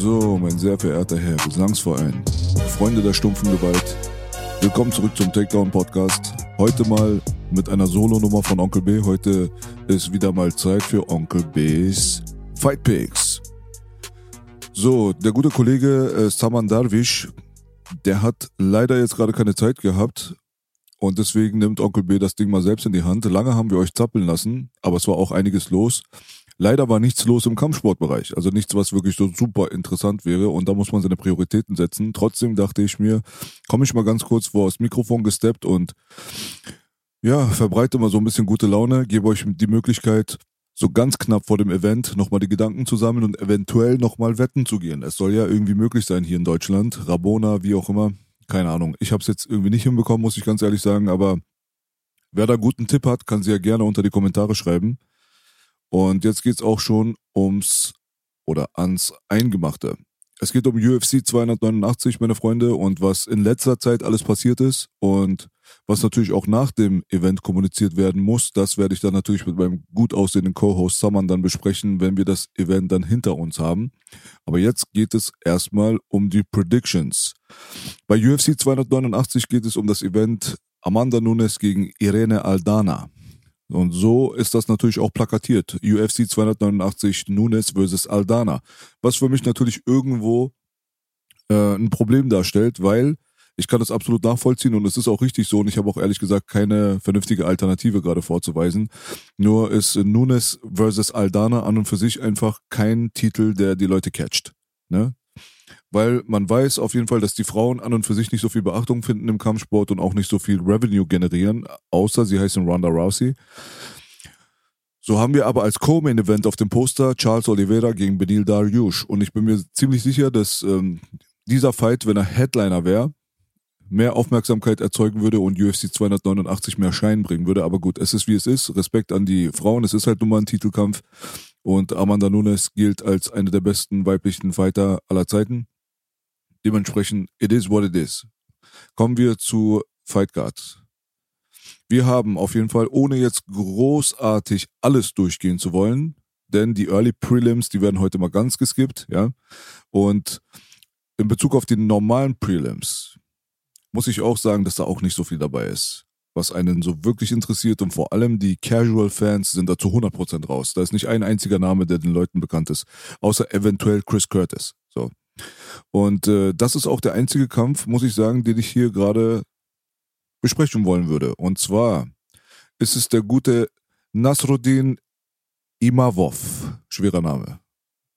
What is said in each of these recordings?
So, mein sehr verehrter Herr Gesangsverein, Freunde der stumpfen Gewalt, willkommen zurück zum Takedown Podcast. Heute mal mit einer Solo-Nummer von Onkel B. Heute ist wieder mal Zeit für Onkel B's Fight Picks. So, der gute Kollege äh, Saman Darwish, der hat leider jetzt gerade keine Zeit gehabt und deswegen nimmt Onkel B das Ding mal selbst in die Hand. Lange haben wir euch zappeln lassen, aber es war auch einiges los. Leider war nichts los im Kampfsportbereich, also nichts, was wirklich so super interessant wäre und da muss man seine Prioritäten setzen. Trotzdem dachte ich mir, komme ich mal ganz kurz vor das Mikrofon gesteppt und ja, verbreite mal so ein bisschen gute Laune, gebe euch die Möglichkeit, so ganz knapp vor dem Event nochmal die Gedanken zu sammeln und eventuell nochmal wetten zu gehen. Es soll ja irgendwie möglich sein hier in Deutschland, Rabona, wie auch immer, keine Ahnung. Ich habe es jetzt irgendwie nicht hinbekommen, muss ich ganz ehrlich sagen, aber wer da guten Tipp hat, kann sie ja gerne unter die Kommentare schreiben. Und jetzt geht's auch schon ums oder ans Eingemachte. Es geht um UFC 289, meine Freunde, und was in letzter Zeit alles passiert ist und was natürlich auch nach dem Event kommuniziert werden muss, das werde ich dann natürlich mit meinem gut aussehenden Co-Host Saman dann besprechen, wenn wir das Event dann hinter uns haben. Aber jetzt geht es erstmal um die Predictions. Bei UFC 289 geht es um das Event Amanda Nunes gegen Irene Aldana. Und so ist das natürlich auch plakatiert. UFC 289 Nunes versus Aldana. Was für mich natürlich irgendwo äh, ein Problem darstellt, weil ich kann das absolut nachvollziehen und es ist auch richtig so und ich habe auch ehrlich gesagt keine vernünftige Alternative gerade vorzuweisen. Nur ist Nunes versus Aldana an und für sich einfach kein Titel, der die Leute catcht. Ne? Weil man weiß auf jeden Fall, dass die Frauen an und für sich nicht so viel Beachtung finden im Kampfsport und auch nicht so viel Revenue generieren, außer sie heißen Ronda Rousey. So haben wir aber als Co-Main-Event auf dem Poster Charles Oliveira gegen Benil Dariush und ich bin mir ziemlich sicher, dass ähm, dieser Fight, wenn er Headliner wäre, mehr Aufmerksamkeit erzeugen würde und UFC 289 mehr Schein bringen würde. Aber gut, es ist wie es ist. Respekt an die Frauen. Es ist halt nun mal ein Titelkampf. Und Amanda Nunes gilt als eine der besten weiblichen Fighter aller Zeiten. Dementsprechend, it is what it is. Kommen wir zu Fight Guard. Wir haben auf jeden Fall, ohne jetzt großartig alles durchgehen zu wollen, denn die Early Prelims, die werden heute mal ganz geskippt, ja. Und in Bezug auf die normalen Prelims muss ich auch sagen, dass da auch nicht so viel dabei ist, was einen so wirklich interessiert und vor allem die Casual Fans sind da zu 100% raus. Da ist nicht ein einziger Name, der den Leuten bekannt ist, außer eventuell Chris Curtis. Und äh, das ist auch der einzige Kampf, muss ich sagen, den ich hier gerade besprechen wollen würde. Und zwar ist es der gute Nasruddin Imavov. Schwerer Name.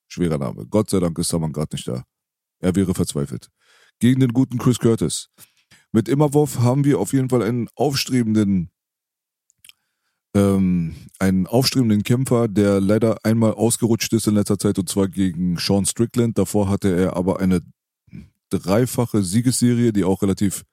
Schwerer Name. Gott sei Dank ist Saman gerade nicht da. Er wäre verzweifelt. Gegen den guten Chris Curtis. Mit Imavov haben wir auf jeden Fall einen aufstrebenden ähm, einen aufstrebenden Kämpfer, der leider einmal ausgerutscht ist in letzter Zeit und zwar gegen Sean Strickland. Davor hatte er aber eine dreifache Siegesserie, die auch relativ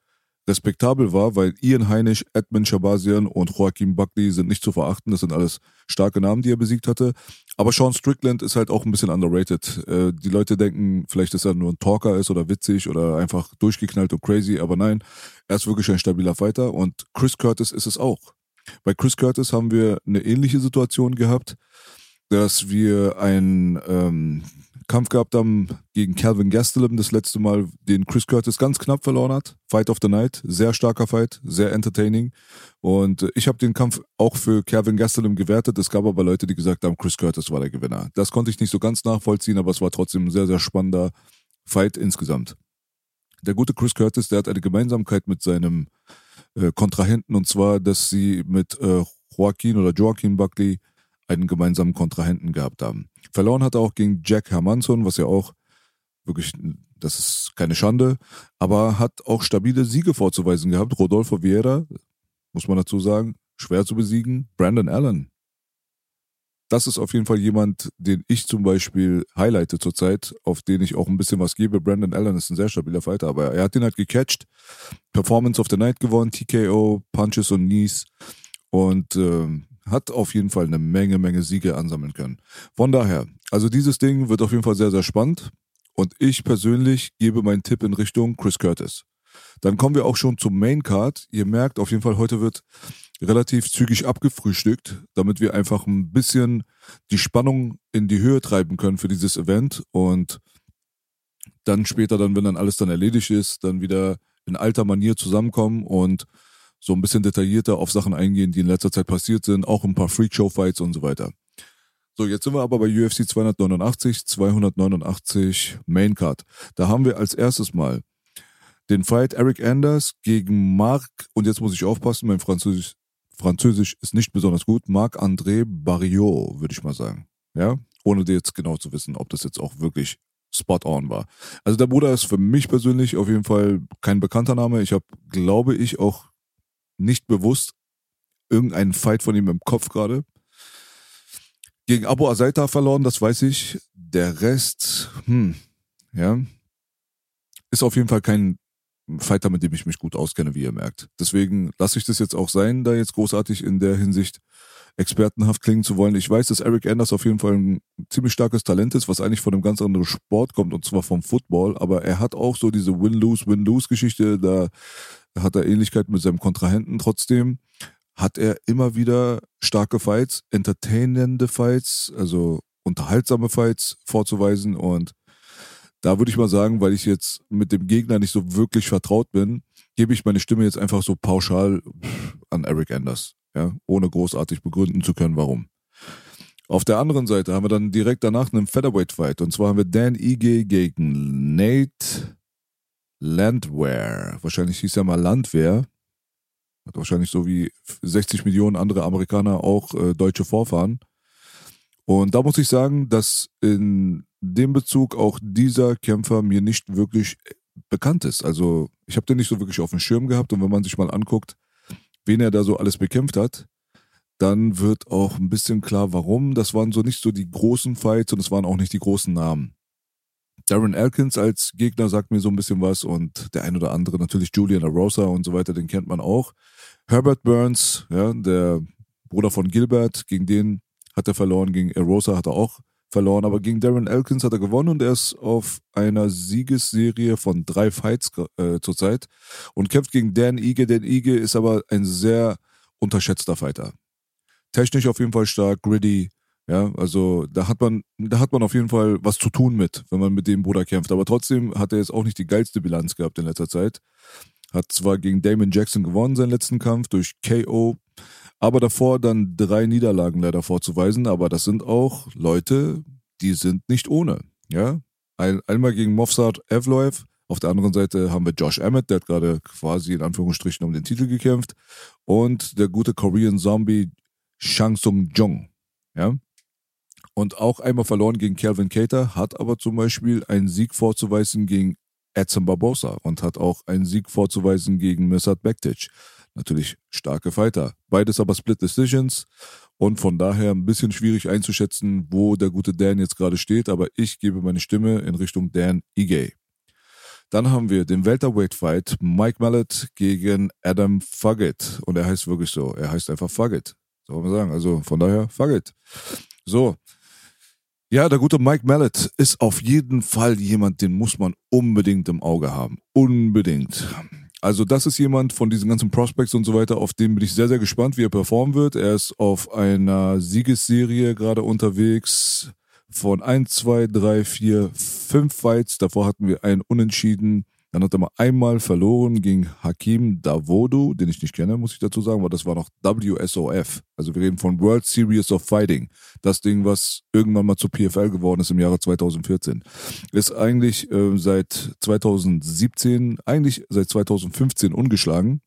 respektabel war, weil Ian Heinisch, Edmund Shabazian und Joaquin Buckley sind nicht zu verachten. Das sind alles starke Namen, die er besiegt hatte. Aber Sean Strickland ist halt auch ein bisschen underrated. Äh, die Leute denken, vielleicht, dass er nur ein Talker ist oder witzig oder einfach durchgeknallt und crazy, aber nein, er ist wirklich ein stabiler Fighter und Chris Curtis ist es auch. Bei Chris Curtis haben wir eine ähnliche Situation gehabt, dass wir einen ähm, Kampf gehabt haben gegen Calvin Gastelum, das letzte Mal, den Chris Curtis ganz knapp verloren hat. Fight of the Night, sehr starker Fight, sehr entertaining. Und ich habe den Kampf auch für Calvin Gastelum gewertet. Es gab aber Leute, die gesagt haben, Chris Curtis war der Gewinner. Das konnte ich nicht so ganz nachvollziehen, aber es war trotzdem ein sehr, sehr spannender Fight insgesamt. Der gute Chris Curtis, der hat eine Gemeinsamkeit mit seinem äh, Kontrahenten und zwar, dass sie mit äh, Joaquin oder Joaquin Buckley einen gemeinsamen Kontrahenten gehabt haben. Verloren hat er auch gegen Jack Hermanson, was ja auch wirklich das ist keine Schande, aber hat auch stabile Siege vorzuweisen gehabt. Rodolfo Vieira, muss man dazu sagen, schwer zu besiegen. Brandon Allen. Das ist auf jeden Fall jemand, den ich zum Beispiel highlighte zurzeit, auf den ich auch ein bisschen was gebe. Brandon Allen ist ein sehr stabiler Fighter, aber er hat den halt gecatcht. Performance of the Night gewonnen, TKO, Punches und Knees und äh, hat auf jeden Fall eine Menge, Menge Siege ansammeln können. Von daher, also dieses Ding wird auf jeden Fall sehr, sehr spannend. Und ich persönlich gebe meinen Tipp in Richtung Chris Curtis. Dann kommen wir auch schon zum Main Card. Ihr merkt auf jeden Fall, heute wird relativ zügig abgefrühstückt, damit wir einfach ein bisschen die Spannung in die Höhe treiben können für dieses Event und dann später dann, wenn dann alles dann erledigt ist, dann wieder in alter Manier zusammenkommen und so ein bisschen detaillierter auf Sachen eingehen, die in letzter Zeit passiert sind, auch ein paar Freakshow-Fights und so weiter. So, jetzt sind wir aber bei UFC 289, 289 Main Card. Da haben wir als erstes mal den Fight Eric Anders gegen Marc, und jetzt muss ich aufpassen, mein Französisch, Französisch ist nicht besonders gut, Marc-André Barriot, würde ich mal sagen. Ja, ohne dir jetzt genau zu wissen, ob das jetzt auch wirklich spot on war. Also der Bruder ist für mich persönlich auf jeden Fall kein bekannter Name. Ich habe, glaube ich, auch nicht bewusst irgendeinen Fight von ihm im Kopf gerade gegen Abu Azaita verloren, das weiß ich. Der Rest, hm, ja, ist auf jeden Fall kein Fighter, mit dem ich mich gut auskenne, wie ihr merkt. Deswegen lasse ich das jetzt auch sein, da jetzt großartig in der Hinsicht expertenhaft klingen zu wollen. Ich weiß, dass Eric Anders auf jeden Fall ein ziemlich starkes Talent ist, was eigentlich von einem ganz anderen Sport kommt, und zwar vom Football. Aber er hat auch so diese Win-Lose, Win-Lose-Geschichte, da hat er Ähnlichkeit mit seinem Kontrahenten. Trotzdem hat er immer wieder starke Fights, entertainende Fights, also unterhaltsame Fights vorzuweisen. Und da würde ich mal sagen, weil ich jetzt mit dem Gegner nicht so wirklich vertraut bin, gebe ich meine Stimme jetzt einfach so pauschal an Eric Anders, ja, ohne großartig begründen zu können, warum. Auf der anderen Seite haben wir dann direkt danach einen Featherweight-Fight. Und zwar haben wir Dan Ige gegen Nate Landwehr. Wahrscheinlich hieß er mal Landwehr. Hat wahrscheinlich so wie 60 Millionen andere Amerikaner auch äh, deutsche Vorfahren. Und da muss ich sagen, dass in dem Bezug auch dieser Kämpfer mir nicht wirklich bekannt ist. Also ich habe den nicht so wirklich auf dem Schirm gehabt und wenn man sich mal anguckt, wen er da so alles bekämpft hat, dann wird auch ein bisschen klar, warum. Das waren so nicht so die großen Fights und es waren auch nicht die großen Namen. Darren Elkins als Gegner sagt mir so ein bisschen was und der ein oder andere natürlich Julian Arosa und so weiter, den kennt man auch. Herbert Burns, ja, der Bruder von Gilbert, gegen den hat er verloren, gegen Arosa hat er auch verloren, aber gegen Darren Elkins hat er gewonnen und er ist auf einer Siegesserie von drei Fights äh, zurzeit und kämpft gegen Dan Ige. Dan Ige ist aber ein sehr unterschätzter Fighter. Technisch auf jeden Fall stark, gritty, ja, also da hat man, da hat man auf jeden Fall was zu tun mit, wenn man mit dem Bruder kämpft. Aber trotzdem hat er jetzt auch nicht die geilste Bilanz gehabt in letzter Zeit. Hat zwar gegen Damon Jackson gewonnen, seinen letzten Kampf durch KO, aber davor dann drei Niederlagen leider vorzuweisen. Aber das sind auch Leute, die sind nicht ohne. Ja, Ein, einmal gegen Mofsad Evloev, auf der anderen Seite haben wir Josh Emmett, der hat gerade quasi in Anführungsstrichen um den Titel gekämpft. Und der gute Korean Zombie Shang Sung Jung. Ja, und auch einmal verloren gegen Calvin Cater, hat aber zum Beispiel einen Sieg vorzuweisen gegen Edson Barbosa und hat auch einen Sieg vorzuweisen gegen Mirsad Bektic. Natürlich starke Fighter. Beides aber Split Decisions und von daher ein bisschen schwierig einzuschätzen, wo der gute Dan jetzt gerade steht, aber ich gebe meine Stimme in Richtung Dan Ige. Dann haben wir den Welterweight-Fight Mike Mallet gegen Adam Fugget. Und er heißt wirklich so. Er heißt einfach Fugget. Soll man sagen. Also von daher Fugget. So, ja, der gute Mike Mallet ist auf jeden Fall jemand, den muss man unbedingt im Auge haben. Unbedingt. Also das ist jemand von diesen ganzen Prospects und so weiter, auf den bin ich sehr, sehr gespannt, wie er performen wird. Er ist auf einer Siegesserie gerade unterwegs von 1, 2, 3, 4, 5 Fights. Davor hatten wir einen Unentschieden dann hat er mal einmal verloren gegen Hakim Davodu, den ich nicht kenne, muss ich dazu sagen, weil das war noch WSOF. Also wir reden von World Series of Fighting. Das Ding, was irgendwann mal zur PFL geworden ist im Jahre 2014. Ist eigentlich äh, seit 2017, eigentlich seit 2015 ungeschlagen.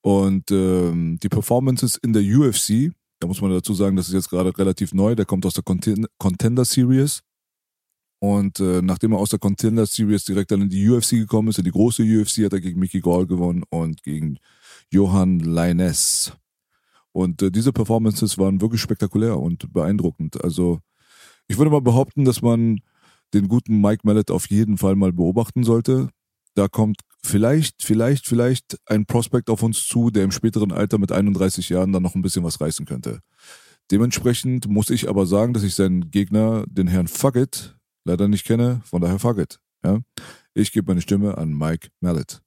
Und ähm, die Performances in der UFC, da muss man dazu sagen, das ist jetzt gerade relativ neu, der kommt aus der Contender Series Und äh, nachdem er aus der Contender Series direkt dann in die UFC gekommen ist, in die große UFC, hat er gegen Mickey Gall gewonnen und gegen Johann Leines. Und äh, diese Performances waren wirklich spektakulär und beeindruckend. Also ich würde mal behaupten, dass man den guten Mike Mallet auf jeden Fall mal beobachten sollte. Da kommt vielleicht, vielleicht, vielleicht ein Prospect auf uns zu, der im späteren Alter mit 31 Jahren dann noch ein bisschen was reißen könnte. Dementsprechend muss ich aber sagen, dass ich seinen Gegner, den Herrn Fuckett, leider nicht kenne, von daher Fuckett. Ja? Ich gebe meine Stimme an Mike Mallet.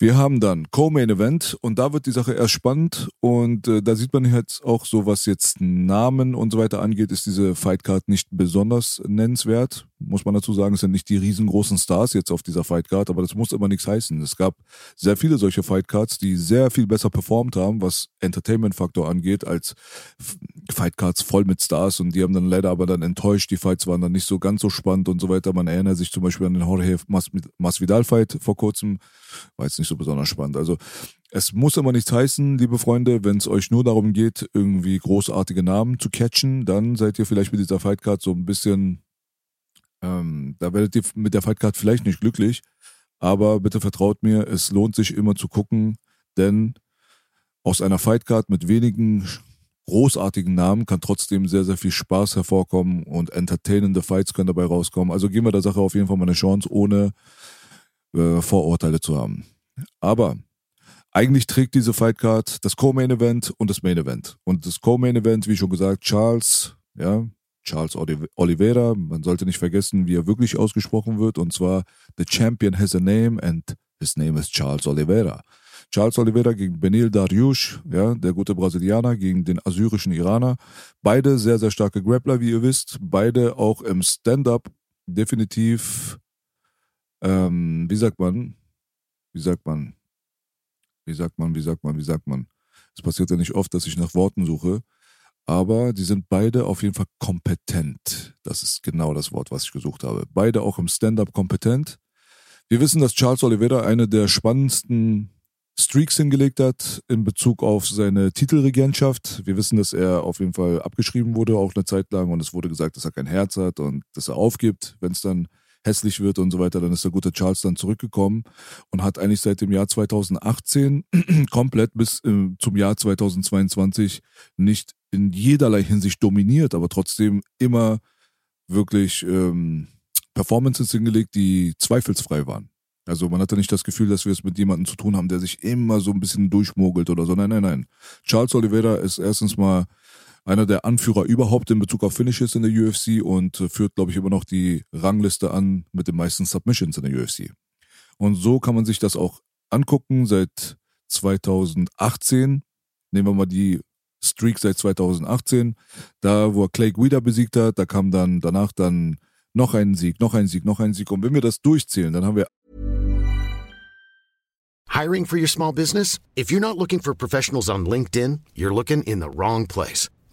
Wir haben dann Co-Main Event und da wird die Sache erst spannend und äh, da sieht man jetzt auch so, was jetzt Namen und so weiter angeht, ist diese Fightcard nicht besonders nennenswert. Muss man dazu sagen, es sind nicht die riesengroßen Stars jetzt auf dieser Fightcard, aber das muss immer nichts heißen. Es gab sehr viele solche Fightcards, die sehr viel besser performt haben, was Entertainment-Faktor angeht, als Fightcards voll mit Stars und die haben dann leider aber dann enttäuscht. Die Fights waren dann nicht so ganz so spannend und so weiter. Man erinnert sich zum Beispiel an den Jorge Masvidal-Fight vor kurzem. War nicht so besonders spannend. Also es muss immer nichts heißen, liebe Freunde, wenn es euch nur darum geht, irgendwie großartige Namen zu catchen, dann seid ihr vielleicht mit dieser Fightcard so ein bisschen, ähm, da werdet ihr mit der Fightcard vielleicht nicht glücklich, aber bitte vertraut mir, es lohnt sich immer zu gucken, denn aus einer Fightcard mit wenigen großartigen Namen kann trotzdem sehr, sehr viel Spaß hervorkommen und entertainende Fights können dabei rauskommen. Also geben wir der Sache auf jeden Fall mal eine Chance, ohne äh, Vorurteile zu haben. Aber eigentlich trägt diese Fightcard das Co-Main Event und das Main Event. Und das Co-Main Event, wie schon gesagt, Charles, ja, Charles Oliveira. Man sollte nicht vergessen, wie er wirklich ausgesprochen wird. Und zwar, The Champion has a name and his name is Charles Oliveira. Charles Oliveira gegen Benil Dariush, ja, der gute Brasilianer, gegen den assyrischen Iraner. Beide sehr, sehr starke Grappler, wie ihr wisst. Beide auch im Stand-up definitiv, ähm, wie sagt man, wie sagt man, wie sagt man, wie sagt man, wie sagt man. Es passiert ja nicht oft, dass ich nach Worten suche, aber die sind beide auf jeden Fall kompetent. Das ist genau das Wort, was ich gesucht habe. Beide auch im Stand-up kompetent. Wir wissen, dass Charles Oliveira eine der spannendsten Streaks hingelegt hat in Bezug auf seine Titelregentschaft. Wir wissen, dass er auf jeden Fall abgeschrieben wurde, auch eine Zeit lang. Und es wurde gesagt, dass er kein Herz hat und dass er aufgibt, wenn es dann hässlich wird und so weiter. Dann ist der gute Charles dann zurückgekommen und hat eigentlich seit dem Jahr 2018 komplett bis äh, zum Jahr 2022 nicht in jederlei Hinsicht dominiert, aber trotzdem immer wirklich ähm, Performances hingelegt, die zweifelsfrei waren. Also man hatte nicht das Gefühl, dass wir es mit jemandem zu tun haben, der sich immer so ein bisschen durchmogelt oder so. Nein, nein, nein. Charles Oliveira ist erstens mal einer der Anführer überhaupt in Bezug auf Finishes in der UFC und führt, glaube ich, immer noch die Rangliste an mit den meisten Submissions in der UFC. Und so kann man sich das auch angucken seit 2018. Nehmen wir mal die Streak seit 2018. Da, wo er Clay Guida besiegt hat, da kam dann danach dann noch ein Sieg, noch ein Sieg, noch ein Sieg. Und wenn wir das durchzählen, dann haben wir Hiring for your small business? If you're not looking for professionals on LinkedIn, you're looking in the wrong place.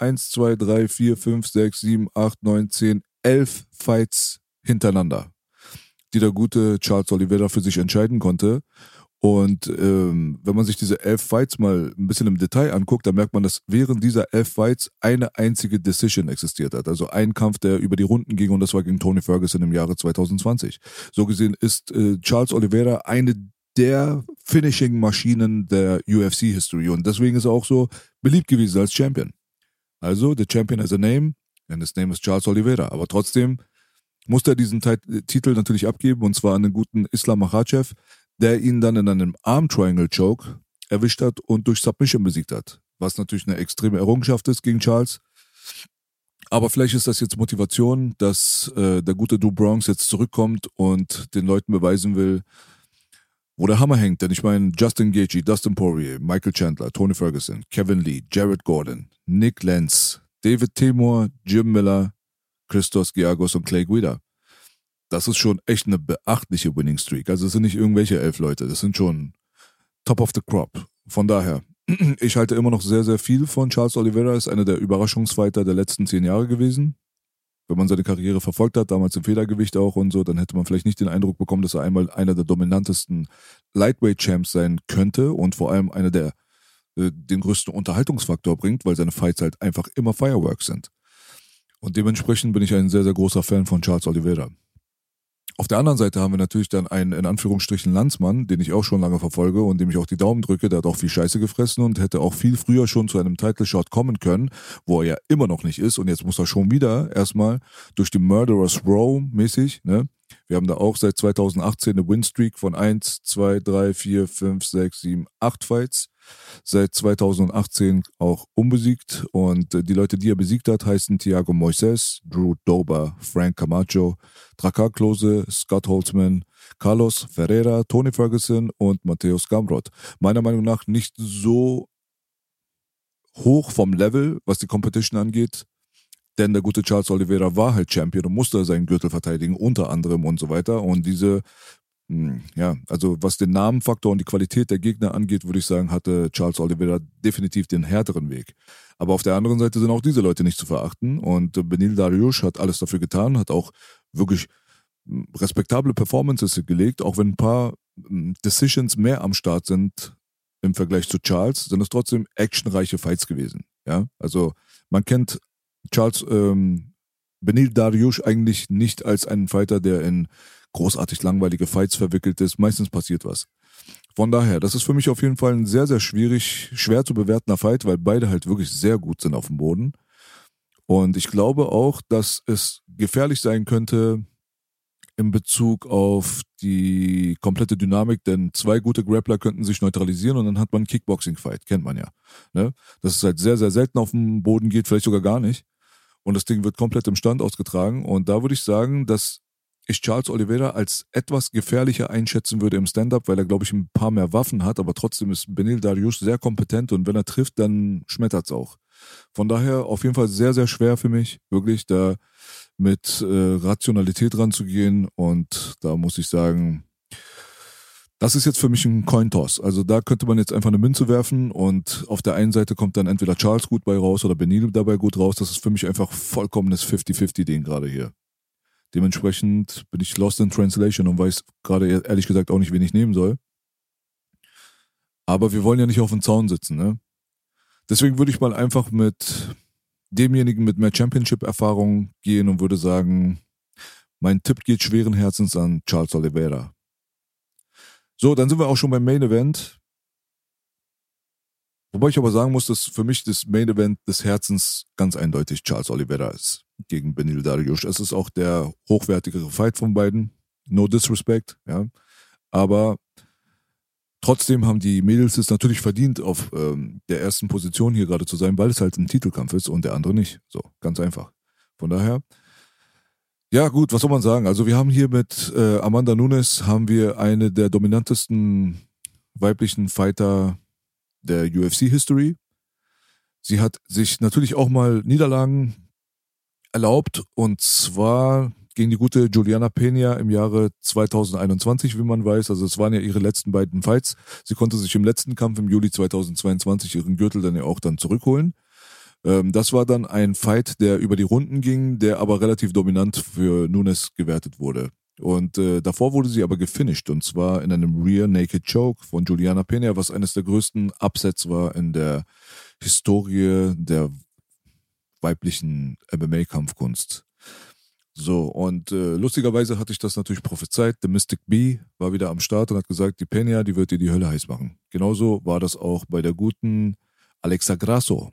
1, 2, 3, 4, 5, 6, 7, 8, 9, 10, 11 Fights hintereinander, die der gute Charles Oliveira für sich entscheiden konnte. Und ähm, wenn man sich diese elf Fights mal ein bisschen im Detail anguckt, dann merkt man, dass während dieser elf Fights eine einzige Decision existiert hat. Also ein Kampf, der über die Runden ging und das war gegen Tony Ferguson im Jahre 2020. So gesehen ist äh, Charles Oliveira eine der Finishing-Maschinen der UFC-History und deswegen ist er auch so beliebt gewesen als Champion. Also, the champion has a name and his name is Charles Oliveira. Aber trotzdem musste er diesen Titel natürlich abgeben und zwar an den guten Islam Makhachev, der ihn dann in einem Arm Triangle Choke erwischt hat und durch Submission besiegt hat. Was natürlich eine extreme Errungenschaft ist gegen Charles. Aber vielleicht ist das jetzt Motivation, dass äh, der gute Du Bronx jetzt zurückkommt und den Leuten beweisen will, wo der Hammer hängt. Denn ich meine, Justin Gaethje, Dustin Poirier, Michael Chandler, Tony Ferguson, Kevin Lee, Jared Gordon, Nick Lenz, David Timur, Jim Miller, Christos Giagos und Clay Guida. das ist schon echt eine beachtliche Winning Streak. Also es sind nicht irgendwelche elf Leute, das sind schon top of the crop. Von daher, ich halte immer noch sehr, sehr viel von Charles Oliveira, ist einer der Überraschungsfighter der letzten zehn Jahre gewesen. Wenn man seine Karriere verfolgt hat, damals im Federgewicht auch und so, dann hätte man vielleicht nicht den Eindruck bekommen, dass er einmal einer der dominantesten Lightweight-Champs sein könnte und vor allem einer der äh, den größten Unterhaltungsfaktor bringt, weil seine Fights halt einfach immer Fireworks sind. Und dementsprechend bin ich ein sehr, sehr großer Fan von Charles Oliveira. Auf der anderen Seite haben wir natürlich dann einen in Anführungsstrichen Landsmann, den ich auch schon lange verfolge und dem ich auch die Daumen drücke. Der hat auch viel Scheiße gefressen und hätte auch viel früher schon zu einem Title Shot kommen können, wo er ja immer noch nicht ist. Und jetzt muss er schon wieder erstmal durch die Murderers Row mäßig, ne? Wir haben da auch seit 2018 eine Winstreak von 1, 2, 3, 4, 5, 6, 7, 8 Fights seit 2018 auch unbesiegt und äh, die Leute, die er besiegt hat, heißen Thiago Moises, Drew Dober, Frank Camacho, Drakkar Klose, Scott Holtzman, Carlos Ferreira, Tony Ferguson und Matthäus Gamrot. Meiner Meinung nach nicht so hoch vom Level, was die Competition angeht, denn der gute Charles Oliveira war halt Champion und musste seinen Gürtel verteidigen, unter anderem und so weiter. Und diese ja, also was den Namenfaktor und die Qualität der Gegner angeht, würde ich sagen, hatte Charles Oliveira definitiv den härteren Weg. Aber auf der anderen Seite sind auch diese Leute nicht zu verachten und Benil Dariush hat alles dafür getan, hat auch wirklich hm, respektable Performances gelegt, auch wenn ein paar hm, Decisions mehr am Start sind im Vergleich zu Charles, sind es trotzdem actionreiche Fights gewesen. Ja, also man kennt Charles ähm, Benil Dariush eigentlich nicht als einen Fighter, der in großartig langweilige Fights verwickelt ist. Meistens passiert was. Von daher, das ist für mich auf jeden Fall ein sehr, sehr schwierig, schwer zu bewertender Fight, weil beide halt wirklich sehr gut sind auf dem Boden. Und ich glaube auch, dass es gefährlich sein könnte in Bezug auf die komplette Dynamik, denn zwei gute Grappler könnten sich neutralisieren und dann hat man einen Kickboxing-Fight, kennt man ja. Ne? Dass es halt sehr, sehr selten auf dem Boden geht, vielleicht sogar gar nicht. Und das Ding wird komplett im Stand ausgetragen. Und da würde ich sagen, dass ich Charles Oliveira als etwas gefährlicher einschätzen würde im Stand-up, weil er, glaube ich, ein paar mehr Waffen hat, aber trotzdem ist Benil Darius sehr kompetent und wenn er trifft, dann schmettert es auch. Von daher auf jeden Fall sehr, sehr schwer für mich, wirklich da mit äh, Rationalität ranzugehen und da muss ich sagen, das ist jetzt für mich ein Cointoss. Also da könnte man jetzt einfach eine Münze werfen und auf der einen Seite kommt dann entweder Charles gut bei raus oder Benil dabei gut raus. Das ist für mich einfach vollkommenes 50-50-Ding gerade hier. Dementsprechend bin ich lost in translation und weiß gerade ehrlich gesagt auch nicht, wen ich nehmen soll. Aber wir wollen ja nicht auf dem Zaun sitzen, ne? Deswegen würde ich mal einfach mit demjenigen mit mehr Championship-Erfahrung gehen und würde sagen, mein Tipp geht schweren Herzens an Charles Oliveira. So, dann sind wir auch schon beim Main Event. Wobei ich aber sagen muss, dass für mich das Main Event des Herzens ganz eindeutig Charles Oliveira ist gegen Benil Dariush. Es ist auch der hochwertigere Fight von beiden. No disrespect, ja. Aber trotzdem haben die Mädels es natürlich verdient, auf ähm, der ersten Position hier gerade zu sein, weil es halt ein Titelkampf ist und der andere nicht. So, ganz einfach. Von daher, ja gut, was soll man sagen? Also wir haben hier mit äh, Amanda Nunes haben wir eine der dominantesten weiblichen Fighter der UFC-History. Sie hat sich natürlich auch mal Niederlagen erlaubt und zwar gegen die gute Juliana Pena im Jahre 2021, wie man weiß. Also es waren ja ihre letzten beiden Fights. Sie konnte sich im letzten Kampf im Juli 2022 ihren Gürtel dann ja auch dann zurückholen. Ähm, das war dann ein Fight, der über die Runden ging, der aber relativ dominant für Nunes gewertet wurde. Und äh, davor wurde sie aber gefinisht und zwar in einem Rear Naked Choke von Juliana Pena, was eines der größten Upsets war in der Historie der weiblichen MMA-Kampfkunst. So, und äh, lustigerweise hatte ich das natürlich prophezeit. The Mystic B war wieder am Start und hat gesagt, die Pena, die wird dir die Hölle heiß machen. Genauso war das auch bei der guten Alexa Grasso,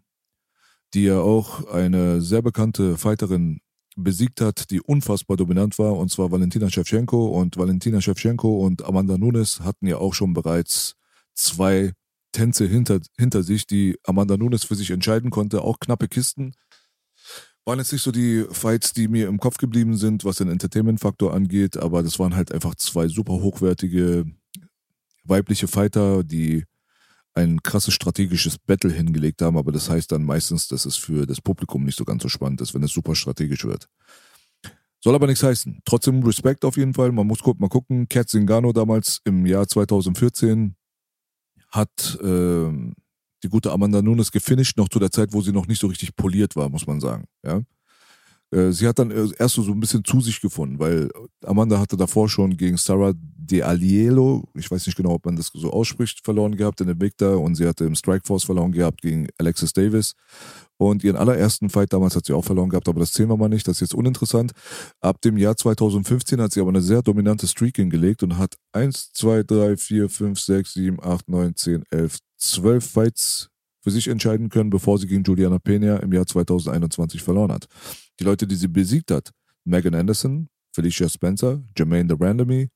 die ja auch eine sehr bekannte Fighterin besiegt hat, die unfassbar dominant war, und zwar Valentina Shevchenko. Und Valentina Shevchenko und Amanda Nunes hatten ja auch schon bereits zwei Tänze hinter, hinter sich, die Amanda Nunes für sich entscheiden konnte. Auch knappe Kisten. Waren jetzt nicht so die Fights, die mir im Kopf geblieben sind, was den Entertainment-Faktor angeht, aber das waren halt einfach zwei super hochwertige weibliche Fighter, die ein krasses strategisches Battle hingelegt haben, aber das heißt dann meistens, dass es für das Publikum nicht so ganz so spannend ist, wenn es super strategisch wird. Soll aber nichts heißen. Trotzdem Respekt auf jeden Fall. Man muss mal gucken. Kat Zingano damals im Jahr 2014 hat äh, die gute Amanda Nunes gefinisht, noch zu der Zeit, wo sie noch nicht so richtig poliert war, muss man sagen. Ja. Äh, sie hat dann erst so ein bisschen zu sich gefunden, weil Amanda hatte davor schon gegen Sarah De Alielo, ich weiß nicht genau, ob man das so ausspricht, verloren gehabt in der Invicta und sie hatte im Strikeforce verloren gehabt gegen Alexis Davis. Und ihren allerersten Fight damals hat sie auch verloren gehabt, aber das zählen wir mal nicht, das ist jetzt uninteressant. Ab dem Jahr 2015 hat sie aber eine sehr dominante Streak hingelegt und hat 1, 2, 3, 4, 5, 6, 7, 8, 9, 10, 11, 12 Fights für sich entscheiden können, bevor sie gegen Juliana Pena im Jahr 2021 verloren hat. Die Leute, die sie besiegt hat, Megan Anderson, Felicia Spencer, Jermaine the Randomy,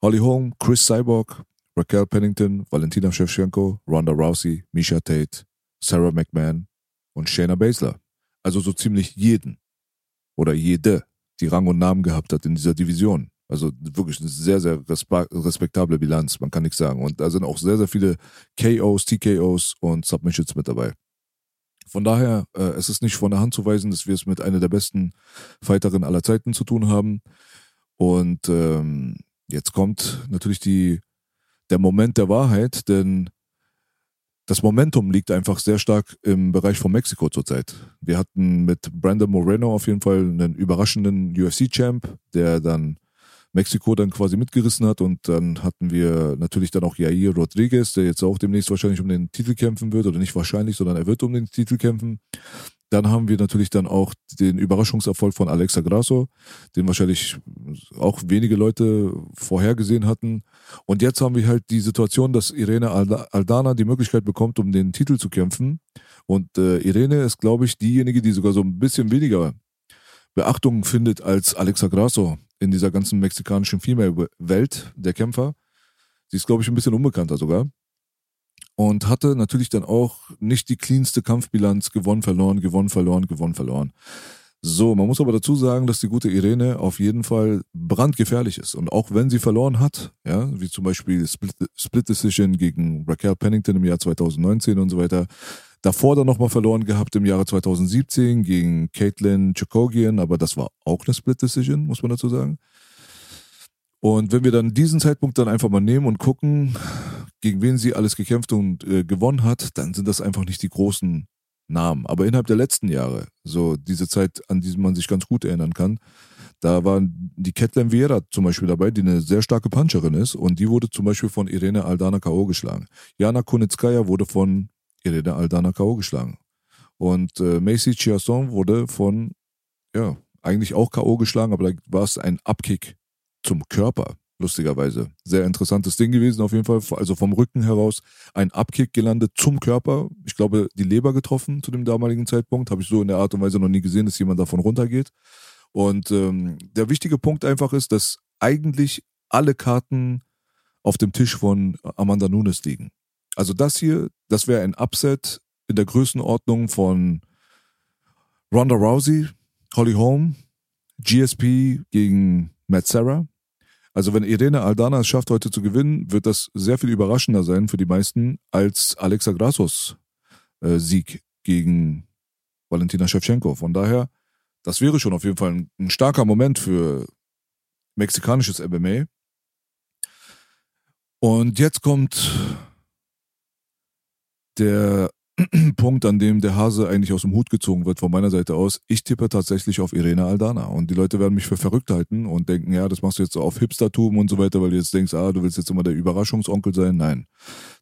Holly Holm, Chris Cyborg, Raquel Pennington, Valentina Shevchenko, Ronda Rousey, Misha Tate, Sarah McMahon und Shayna Baszler. Also so ziemlich jeden oder jede, die Rang und Namen gehabt hat in dieser Division. Also wirklich eine sehr, sehr respektable Bilanz, man kann nichts sagen. Und da sind auch sehr, sehr viele KOs, TKOs und Submissions mit dabei. Von daher, äh, es ist nicht von der Hand zu weisen, dass wir es mit einer der besten Fighterinnen aller Zeiten zu tun haben. Und ähm, jetzt kommt natürlich die, der Moment der Wahrheit, denn das Momentum liegt einfach sehr stark im Bereich von Mexiko zurzeit. Wir hatten mit Brandon Moreno auf jeden Fall einen überraschenden UFC-Champ, der dann Mexiko dann quasi mitgerissen hat. Und dann hatten wir natürlich dann auch Jair Rodriguez, der jetzt auch demnächst wahrscheinlich um den Titel kämpfen wird. Oder nicht wahrscheinlich, sondern er wird um den Titel kämpfen. Dann haben wir natürlich dann auch den Überraschungserfolg von Alexa Grasso, den wahrscheinlich auch wenige Leute vorhergesehen hatten. Und jetzt haben wir halt die Situation, dass Irene Aldana die Möglichkeit bekommt, um den Titel zu kämpfen. Und äh, Irene ist, glaube ich, diejenige, die sogar so ein bisschen weniger Beachtung findet als Alexa Grasso in dieser ganzen mexikanischen Female-Welt der Kämpfer. Sie ist, glaube ich, ein bisschen unbekannter sogar. Und hatte natürlich dann auch nicht die cleanste Kampfbilanz, gewonnen, verloren, gewonnen, verloren, gewonnen, verloren. So, man muss aber dazu sagen, dass die gute Irene auf jeden Fall brandgefährlich ist. Und auch wenn sie verloren hat, ja, wie zum Beispiel Split, Split Decision gegen Raquel Pennington im Jahr 2019 und so weiter, Davor dann nochmal verloren gehabt im Jahre 2017 gegen Caitlin Chokogian, aber das war auch eine Split Decision, muss man dazu sagen. Und wenn wir dann diesen Zeitpunkt dann einfach mal nehmen und gucken, gegen wen sie alles gekämpft und äh, gewonnen hat, dann sind das einfach nicht die großen Namen. Aber innerhalb der letzten Jahre, so diese Zeit, an die man sich ganz gut erinnern kann, da war die Caitlin Vieira zum Beispiel dabei, die eine sehr starke Puncherin ist und die wurde zum Beispiel von Irene Aldana K.O. geschlagen. Jana Kunitskaya wurde von Irene Aldana K.O. geschlagen. Und äh, Macy Chiasson wurde von, ja, eigentlich auch K.O. geschlagen, aber da war es ein Abkick zum Körper, lustigerweise. Sehr interessantes Ding gewesen auf jeden Fall. Also vom Rücken heraus ein Abkick gelandet zum Körper. Ich glaube, die Leber getroffen zu dem damaligen Zeitpunkt. Habe ich so in der Art und Weise noch nie gesehen, dass jemand davon runtergeht. Und ähm, der wichtige Punkt einfach ist, dass eigentlich alle Karten auf dem Tisch von Amanda Nunes liegen. Also das hier, das wäre ein Upset in der Größenordnung von Ronda Rousey, Holly Holm, GSP gegen Matt Sarah. Also wenn Irene Aldana es schafft, heute zu gewinnen, wird das sehr viel überraschender sein für die meisten als Alexa Grassos äh, Sieg gegen Valentina Shevchenko. Von daher, das wäre schon auf jeden Fall ein, ein starker Moment für mexikanisches MMA. Und jetzt kommt der Punkt, an dem der Hase eigentlich aus dem Hut gezogen wird von meiner Seite aus. Ich tippe tatsächlich auf Irene Aldana und die Leute werden mich für verrückt halten und denken, ja, das machst du jetzt auf Hipstertum und so weiter, weil du jetzt denkst, ah, du willst jetzt immer der Überraschungsonkel sein. Nein.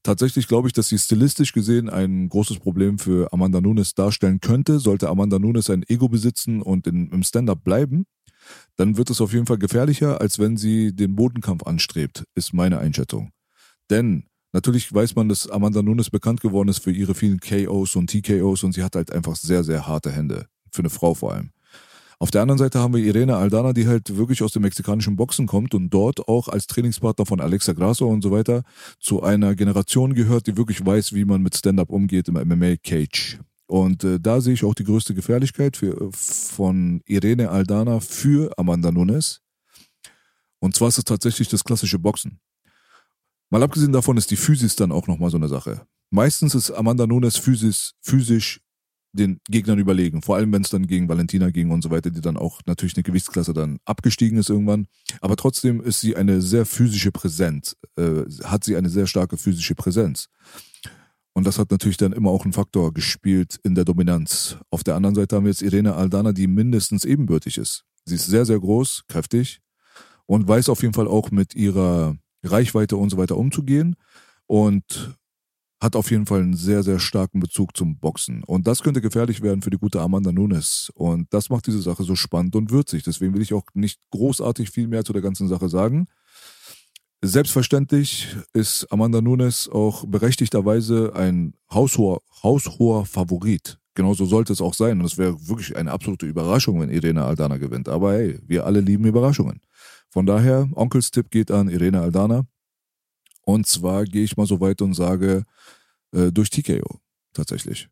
Tatsächlich glaube ich, dass sie stilistisch gesehen ein großes Problem für Amanda Nunes darstellen könnte. Sollte Amanda Nunes ein Ego besitzen und in, im Stand-up bleiben, dann wird es auf jeden Fall gefährlicher, als wenn sie den Bodenkampf anstrebt, ist meine Einschätzung. Denn Natürlich weiß man, dass Amanda Nunes bekannt geworden ist für ihre vielen KOs und TKOs und sie hat halt einfach sehr, sehr harte Hände. Für eine Frau vor allem. Auf der anderen Seite haben wir Irene Aldana, die halt wirklich aus dem mexikanischen Boxen kommt und dort auch als Trainingspartner von Alexa Grasso und so weiter zu einer Generation gehört, die wirklich weiß, wie man mit Stand-up umgeht im MMA-Cage. Und äh, da sehe ich auch die größte Gefährlichkeit für, von Irene Aldana für Amanda Nunes. Und zwar ist es tatsächlich das klassische Boxen. Mal abgesehen davon ist die Physis dann auch nochmal so eine Sache. Meistens ist Amanda Nunes physisch, physisch den Gegnern überlegen. Vor allem, wenn es dann gegen Valentina ging und so weiter, die dann auch natürlich eine Gewichtsklasse dann abgestiegen ist irgendwann. Aber trotzdem ist sie eine sehr physische Präsenz, äh, hat sie eine sehr starke physische Präsenz. Und das hat natürlich dann immer auch einen Faktor gespielt in der Dominanz. Auf der anderen Seite haben wir jetzt Irene Aldana, die mindestens ebenbürtig ist. Sie ist sehr, sehr groß, kräftig und weiß auf jeden Fall auch mit ihrer Reichweite und so weiter umzugehen und hat auf jeden Fall einen sehr, sehr starken Bezug zum Boxen. Und das könnte gefährlich werden für die gute Amanda Nunes. Und das macht diese Sache so spannend und würzig. Deswegen will ich auch nicht großartig viel mehr zu der ganzen Sache sagen. Selbstverständlich ist Amanda Nunes auch berechtigterweise ein haushoher, haushoher Favorit. Genauso sollte es auch sein. Und es wäre wirklich eine absolute Überraschung, wenn Irene Aldana gewinnt. Aber hey, wir alle lieben Überraschungen. Von daher, Onkels Tipp geht an Irene Aldana. Und zwar gehe ich mal so weit und sage, äh, durch TKO tatsächlich.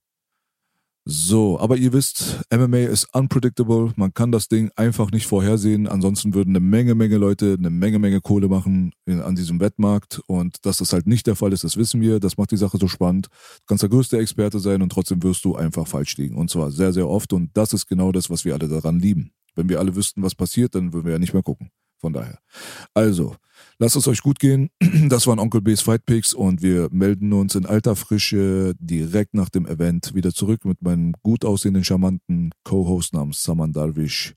So, aber ihr wisst, MMA ist unpredictable. Man kann das Ding einfach nicht vorhersehen. Ansonsten würden eine Menge, Menge Leute eine Menge, Menge Kohle machen in, an diesem Wettmarkt. Und dass das halt nicht der Fall ist, das wissen wir. Das macht die Sache so spannend. Du kannst der größte Experte sein und trotzdem wirst du einfach falsch liegen. Und zwar sehr, sehr oft. Und das ist genau das, was wir alle daran lieben. Wenn wir alle wüssten, was passiert, dann würden wir ja nicht mehr gucken. Von daher. Also, lasst es euch gut gehen. Das waren Onkel B's Fight Picks und wir melden uns in alter Frische direkt nach dem Event wieder zurück mit meinem gut aussehenden, charmanten Co-Host namens Saman Darwish.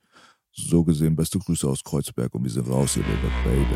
So gesehen, beste Grüße aus Kreuzberg und wir sind raus hier, Baby.